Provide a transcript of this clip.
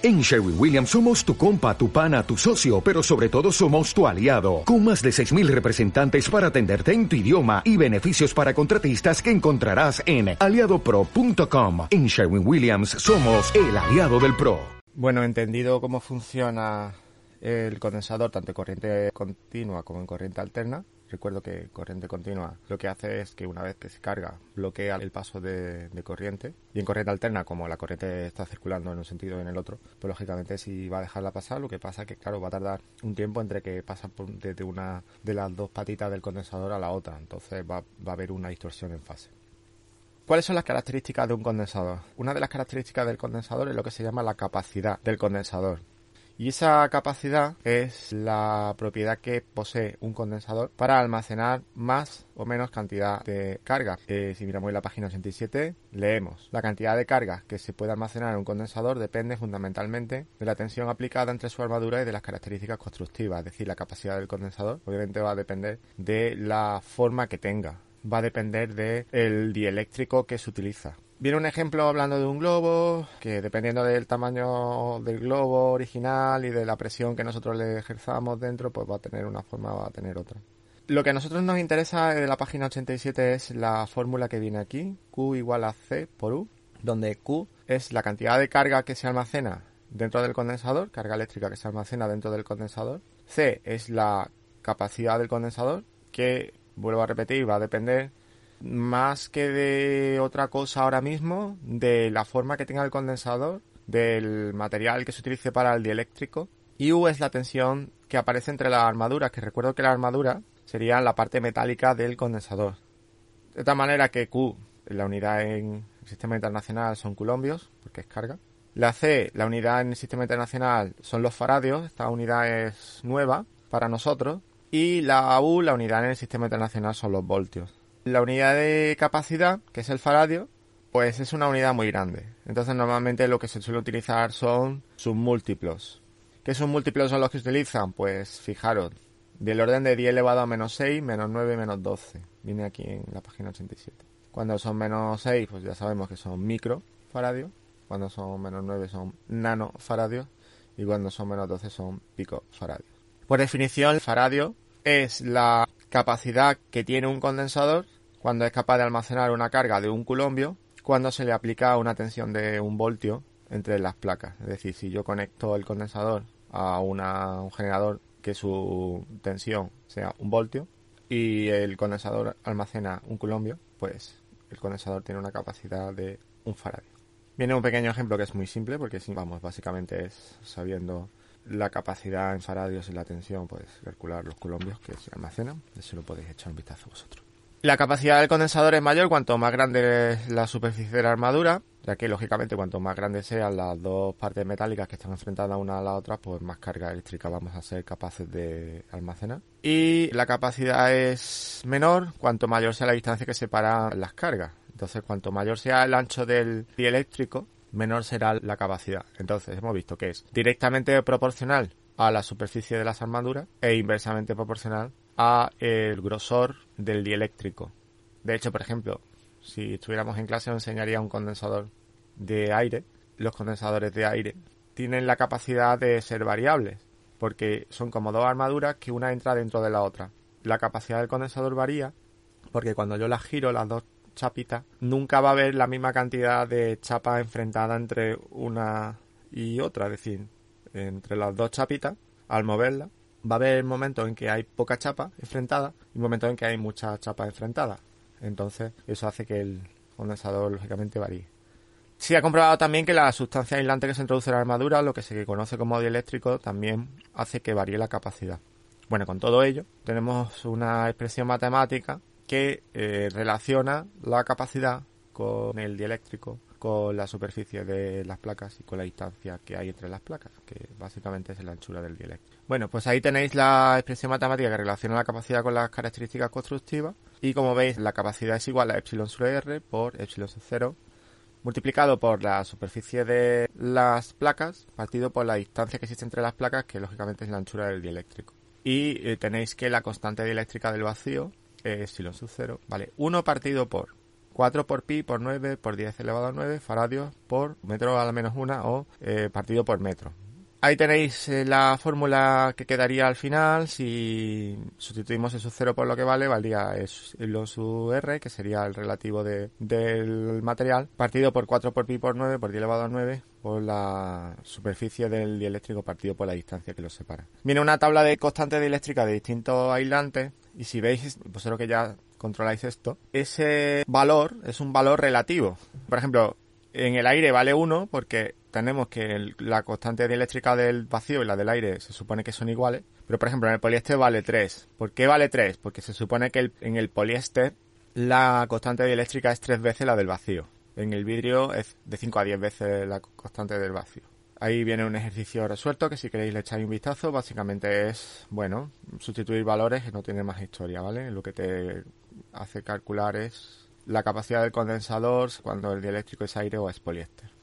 En Sherwin Williams somos tu compa, tu pana, tu socio, pero sobre todo somos tu aliado, con más de 6.000 representantes para atenderte en tu idioma y beneficios para contratistas que encontrarás en aliadopro.com. En Sherwin Williams somos el aliado del PRO. Bueno, entendido cómo funciona el condensador tanto en corriente continua como en corriente alterna, Recuerdo que corriente continua lo que hace es que una vez que se carga bloquea el paso de, corriente y en corriente alterna como la corriente está circulando en un sentido y en el otro, pues lógicamente si va a dejarla pasar lo que pasa es que claro va a tardar un tiempo entre que pasa desde una de las dos patitas del condensador a la otra, entonces va a haber una distorsión en fase. ¿Cuáles son las características de un condensador? Una de las características del condensador es lo que se llama la capacidad del condensador. Y esa capacidad es la propiedad que posee un condensador para almacenar más o menos cantidad de carga. Eh, si miramos la página 87, leemos la cantidad de carga que se puede almacenar en un condensador depende fundamentalmente de la tensión aplicada entre su armadura y de las características constructivas, es decir, la capacidad del condensador obviamente va a depender de la forma que tenga, va a depender del dieléctrico que se utiliza. Viene un ejemplo hablando de un globo, que dependiendo del tamaño del globo original y de la presión que nosotros le ejerzamos dentro, pues va a tener una forma, va a tener otra. Lo que a nosotros nos interesa de la página 87 es la fórmula que viene aquí, Q igual a C por U, donde Q es la cantidad de carga que se almacena dentro del condensador, carga eléctrica que se almacena dentro del condensador. C es la capacidad del condensador, que, vuelvo a repetir, va a depender más que de otra cosa ahora mismo, de la forma que tenga el condensador, del material que se utilice para el dieléctrico. Y U es la tensión que aparece entre las armaduras, que recuerdo que la armadura sería la parte metálica del condensador. De tal manera que Q, la unidad en el sistema internacional son colombios, porque es carga. La C, la unidad en el sistema internacional son los faradios, esta unidad es nueva para nosotros. Y la U, la unidad en el sistema internacional son los voltios. La unidad de capacidad, que es el faradio, pues es una unidad muy grande. Entonces normalmente lo que se suele utilizar son sus múltiplos. ¿Qué submúltiplos son los que utilizan? Pues fijaros, del orden de 10 elevado a menos 6, menos 9, menos 12. Viene aquí en la página 87. Cuando son menos 6, pues ya sabemos que son microfaradios. Cuando son menos 9 son nanofaradios. Y cuando son menos 12 son picofaradios. Por definición, el faradio es la capacidad que tiene un condensador cuando es capaz de almacenar una carga de un culombio cuando se le aplica una tensión de un voltio entre las placas. Es decir, si yo conecto el condensador a un generador que su tensión sea un voltio y el condensador almacena un culombio, pues el condensador tiene una capacidad de un faradio. Viene un pequeño ejemplo que es muy simple porque vamos, básicamente es sabiendo la capacidad en faradios y la tensión, pues calcular los colombios que se almacenan. Eso lo podéis echar un vistazo vosotros. La capacidad del condensador es mayor cuanto más grande es la superficie de la armadura, ya que lógicamente cuanto más grandes sean las dos partes metálicas que están enfrentadas una a la otra, pues más carga eléctrica vamos a ser capaces de almacenar. Y la capacidad es menor cuanto mayor sea la distancia que separa las cargas. Entonces, cuanto mayor sea el ancho del dieléctrico, menor será la capacidad. Entonces, hemos visto que es directamente proporcional a la superficie de las armaduras e inversamente proporcional a el grosor del dieléctrico. De hecho, por ejemplo, si estuviéramos en clase os enseñaría un condensador de aire. Los condensadores de aire tienen la capacidad de ser variables, porque son como dos armaduras que una entra dentro de la otra. La capacidad del condensador varía porque cuando yo las giro, las dos chapitas, nunca va a haber la misma cantidad de chapa enfrentada entre una y otra. Es decir, entre las dos chapitas, al moverla, va a haber momentos en que hay poca chapa enfrentada y momentos en que hay mucha chapa enfrentada. Entonces, eso hace que el condensador, lógicamente, varíe. Se ha comprobado también que la sustancia aislante que se introduce en la armadura, lo que se conoce como dieléctrico, también hace que varíe la capacidad. Bueno, con todo ello, tenemos una expresión matemática que eh, relaciona la capacidad con el dieléctrico, con la superficie de las placas y con la distancia que hay entre las placas, que básicamente es la anchura del dieléctrico. Bueno, pues ahí tenéis la expresión matemática que relaciona la capacidad con las características constructivas y como veis la capacidad es igual a epsilon sobre r por epsilon sobre 0 multiplicado por la superficie de las placas partido por la distancia que existe entre las placas que lógicamente es la anchura del dieléctrico. Y eh, tenéis que la constante dieléctrica del vacío es epsilon sub 0, vale, 1 partido por 4 por pi por 9 por 10 elevado a 9 faradios por metro a la menos 1 o eh, partido por metro. Ahí tenéis eh, la fórmula que quedaría al final. Si sustituimos eso 0 por lo que vale, valdría lo su R, que sería el relativo de, del material, partido por 4 por pi por 9 por 10 elevado a 9 por la superficie del dieléctrico partido por la distancia que los separa. Viene una tabla de constantes dieléctricas de distintos aislantes y si veis, vosotros que ya controláis esto, ese valor es un valor relativo. Por ejemplo, en el aire vale 1 porque tenemos que la constante dieléctrica del vacío y la del aire se supone que son iguales, pero por ejemplo en el poliéster vale 3. ¿Por qué vale 3? Porque se supone que en el poliéster la constante dieléctrica es 3 veces la del vacío. En el vidrio es de 5 a 10 veces la constante del vacío. Ahí viene un ejercicio resuelto que si queréis le echáis un vistazo, básicamente es, bueno, sustituir valores que no tiene más historia, ¿vale? Lo que te hace calcular es la capacidad del condensador cuando el dieléctrico es aire o es poliéster.